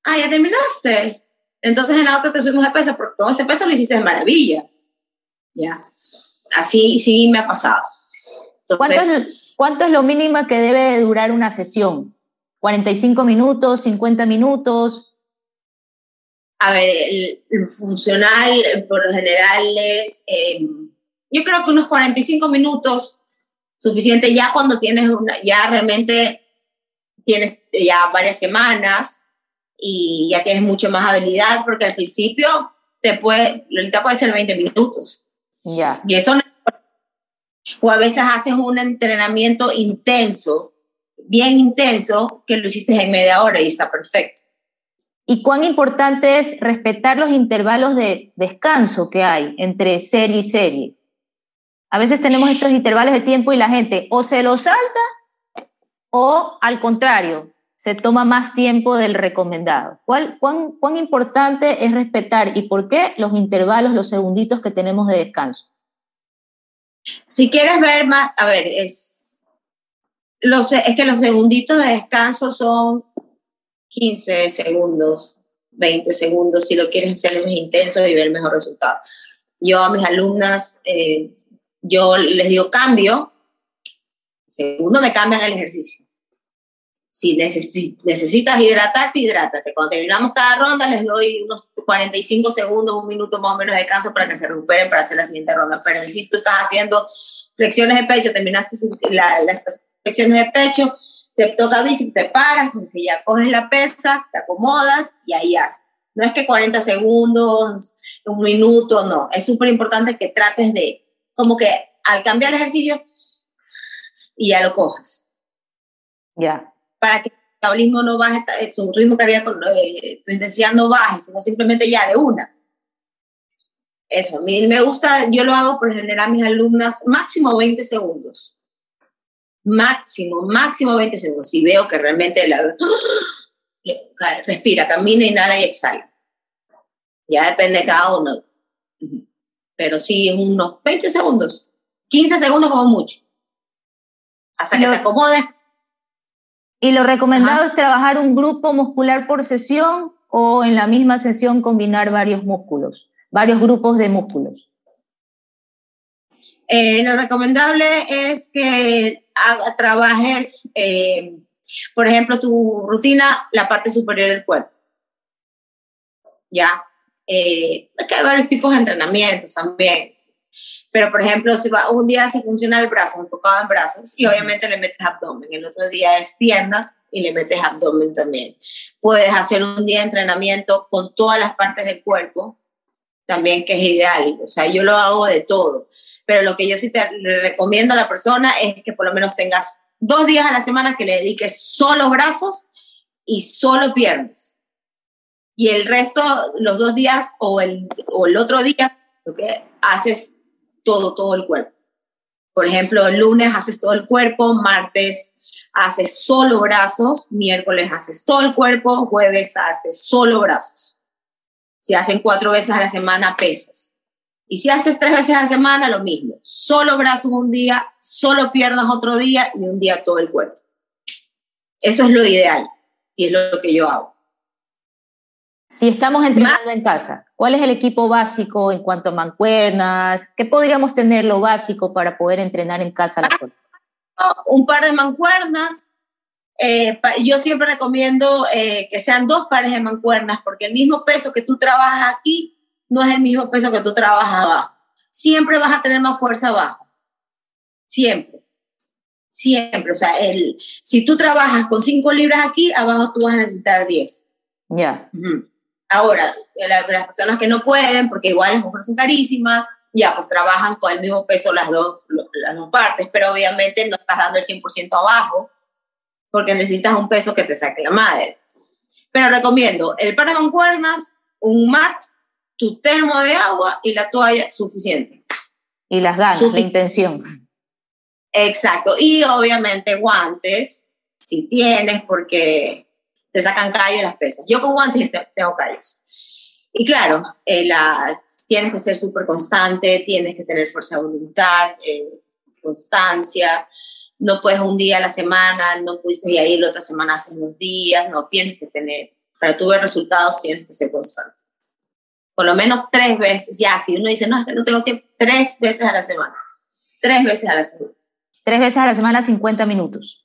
Ah, ya terminaste. Entonces, en la otra te subimos de peso, porque con ese peso lo hiciste de maravilla. Ya. Así sí me ha pasado. ¿Cuánto Entonces, es, cuánto es lo mínimo que debe de durar una sesión? ¿45 minutos, 50 minutos? a ver, el, el funcional por lo general es, eh, yo creo que unos 45 minutos, suficiente ya cuando tienes una, ya realmente tienes ya varias semanas y ya tienes mucho más habilidad, porque al principio te puede, ahorita puede ser 20 minutos. Ya. Y eso no- o a veces haces un entrenamiento intenso, bien intenso, que lo hiciste en media hora y está perfecto. ¿Y cuán importante es respetar los intervalos de descanso que hay entre serie y serie? A veces tenemos estos intervalos de tiempo y la gente o se lo salta o al contrario, se toma más tiempo del recomendado. ¿Cuál, cuán, ¿Cuán importante es respetar y por qué los intervalos, los segunditos que tenemos de descanso? Si quieres ver más, a ver, es, los, es que los segunditos de descanso son 15 segundos, 20 segundos, si lo quieres hacer más intenso y ver mejor resultado. Yo a mis alumnas, eh, yo les digo cambio, segundo me cambian el ejercicio. Si necesi- necesitas hidratarte, hidrátate. Cuando terminamos cada ronda, les doy unos 45 segundos, un minuto más o menos de descanso para que se recuperen para hacer la siguiente ronda. Pero si tú estás haciendo flexiones de pecho, terminaste las flexiones de pecho, te toca bici, te paras, que ya coges la pesa, te acomodas y ahí haces. No es que 40 segundos, un minuto, no. Es súper importante que trates de, como que al cambiar el ejercicio, y ya lo cojas Ya. Para que el metabolismo no baje, eh, su ritmo cardíaco, eh, tu intensidad no baje, sino simplemente ya de una. Eso, a mí me gusta, yo lo hago por lo general a mis alumnas máximo 20 segundos. Máximo, máximo 20 segundos. Si veo que realmente la, respira, camina, inhala y exhala. Ya depende de cada uno. Pero sí, unos 20 segundos. 15 segundos como mucho. Hasta que te acomodes. ¿Y lo recomendado Ajá. es trabajar un grupo muscular por sesión o en la misma sesión combinar varios músculos, varios grupos de músculos? Eh, lo recomendable es que haga- trabajes, eh, por ejemplo, tu rutina, la parte superior del cuerpo. Ya. Eh, que hay varios tipos de entrenamientos también. Pero, por ejemplo, si va, un día se funciona el brazo, enfocado en brazos, y obviamente le metes abdomen. El otro día es piernas y le metes abdomen también. Puedes hacer un día de entrenamiento con todas las partes del cuerpo, también que es ideal. O sea, yo lo hago de todo pero lo que yo sí te recomiendo a la persona es que por lo menos tengas dos días a la semana que le dediques solo brazos y solo piernas. Y el resto, los dos días o el, o el otro día, lo que haces todo, todo el cuerpo. Por ejemplo, el lunes haces todo el cuerpo, martes haces solo brazos, miércoles haces todo el cuerpo, jueves haces solo brazos. Si hacen cuatro veces a la semana, pesas. Y si haces tres veces a la semana, lo mismo. Solo brazos un día, solo piernas otro día y un día todo el cuerpo. Eso es lo ideal y es lo que yo hago. Si estamos entrenando en casa, ¿cuál es el equipo básico en cuanto a mancuernas? ¿Qué podríamos tener lo básico para poder entrenar en casa la fuerza? Un par de mancuernas. Eh, yo siempre recomiendo eh, que sean dos pares de mancuernas porque el mismo peso que tú trabajas aquí no es el mismo peso que tú trabajas abajo. Siempre vas a tener más fuerza abajo. Siempre. Siempre. O sea, el, si tú trabajas con 5 libras aquí, abajo tú vas a necesitar 10. Ya. Ujú. Ahora, la- las personas que no pueden, porque igual las mujeres son carísimas, ya pues trabajan con el mismo peso las dos, las dos partes, pero obviamente no estás dando el 100% abajo, porque necesitas un peso que te saque la madre. Pero recomiendo el par de mancuernas, un mat, tu termo de agua y la toalla suficiente. Y las ganas, la intención. Exacto. Y obviamente guantes, si tienes, porque te sacan callos las pesas. Yo con guantes tengo callos. Y claro, eh, las, tienes que ser súper constante, tienes que tener fuerza de voluntad, eh, constancia. No puedes un día a la semana, no puedes ir ahí la otra semana hace unos días, no, tienes que tener, para tu ver resultados tienes que ser constante. Por lo menos tres veces, ya, si uno dice, no, es que no tengo tiempo, tres veces a la semana. Tres veces a la semana. Tres veces a la semana, 50 minutos.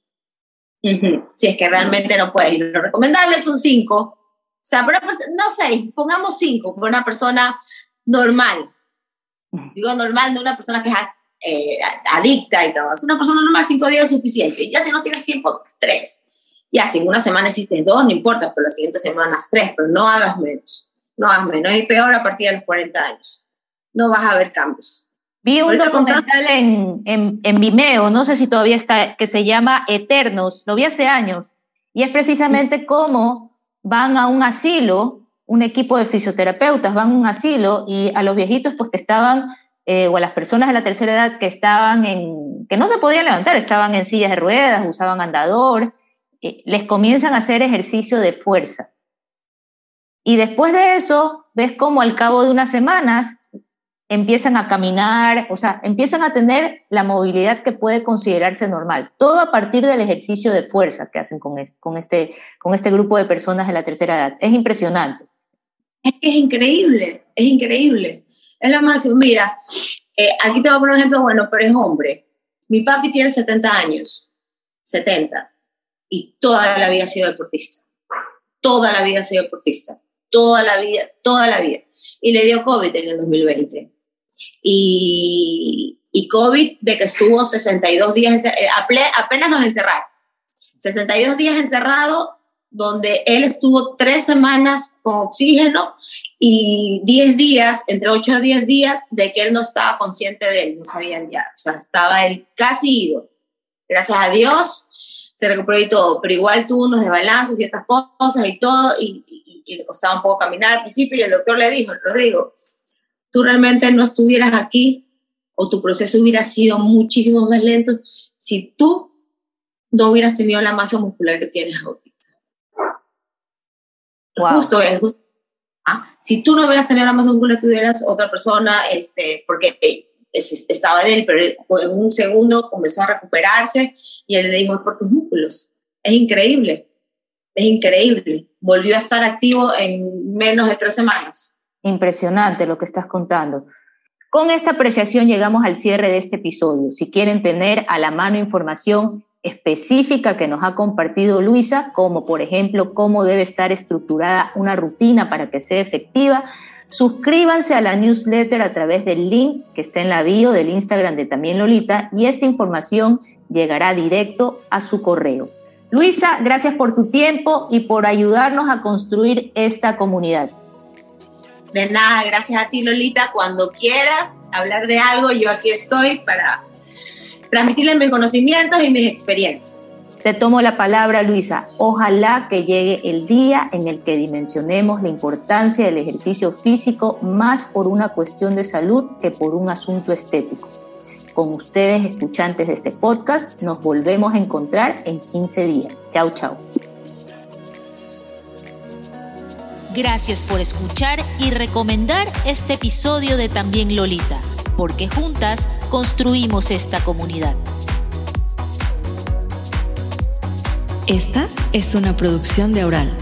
Si es que realmente no puedes. Lo recomendable son cinco. O sea, no seis, pongamos cinco, por una persona normal. Digo normal, no una persona que es eh, adicta y todo. Es una persona normal, cinco días es suficiente. Ya si no tienes tiempo, tres. Ya si en una semana hiciste dos, no importa, pero la siguiente semana tres, pero no hagas menos. No hagas menos. Y peor a partir de los 40 años. No vas a ver cambios. Vi un documental en, en, en, Vimeo, no sé si todavía está, que se llama Eternos, lo vi hace años, y es precisamente cómo van a un asilo, un equipo de fisioterapeutas van a un asilo y a los viejitos pues que estaban, eh, o a las personas de la tercera edad que estaban en, que no se podían levantar, estaban en sillas de ruedas, usaban andador, eh, les comienzan a hacer ejercicio de fuerza. Y después de eso, ves cómo al cabo de unas semanas empiezan a caminar, o sea, empiezan a tener la movilidad que puede considerarse normal. Todo a partir del ejercicio de fuerza que hacen con, con, este, con este grupo de personas de la tercera edad. Es impresionante. Es que es increíble, es increíble. Es la máxima. Mira, eh, aquí te voy a poner un ejemplo bueno, pero es hombre. Mi papi tiene 70 años, 70, y toda la vida ha sido deportista. Toda la vida ha sido deportista. Toda la vida, toda la vida. Y le dio COVID en el 2020 y, y COVID de que estuvo 62 días, eh, apenas nos encerraron. 62 días encerrado, donde él estuvo tres semanas con oxígeno y 10 días, entre 8 a 10 días, de que él no estaba consciente de él, no sabían ya, o sea, estaba él casi ido. Gracias a Dios se recuperó y todo, pero igual tuvo unos desbalances, ciertas cosas y todo, y, y, y le costaba un poco caminar al principio, y el doctor le dijo, Rodrigo, tú realmente no estuvieras aquí o tu proceso hubiera sido muchísimo más lento si tú no hubieras tenido la masa muscular que tienes ahorita. Justo, es justo. ¿ah? Si tú no hubieras tenido la masa muscular, tú hubieras otra persona, este, porque estaba de él, pero en un segundo comenzó a recuperarse y él le dijo, es por tus músculos. Es increíble, es increíble. Volvió a estar activo en menos de tres semanas. Impresionante lo que estás contando. Con esta apreciación llegamos al cierre de este episodio. Si quieren tener a la mano información específica que nos ha compartido Luisa, como por ejemplo cómo debe estar estructurada una rutina para que sea efectiva, suscríbanse a la newsletter a través del link que está en la bio del Instagram de también Lolita y esta información llegará directo a su correo. Luisa, gracias por tu tiempo y por ayudarnos a construir esta comunidad. De nada, gracias a ti Lolita. Cuando quieras hablar de algo, yo aquí estoy para transmitirle mis conocimientos y mis experiencias. Te tomo la palabra, Luisa. Ojalá que llegue el día en el que dimensionemos la importancia del ejercicio físico más por una cuestión de salud que por un asunto estético. Con ustedes, escuchantes de este podcast, nos volvemos a encontrar en 15 días. Chau, chau. Gracias por escuchar y recomendar este episodio de También Lolita, porque juntas construimos esta comunidad. Esta es una producción de Aural.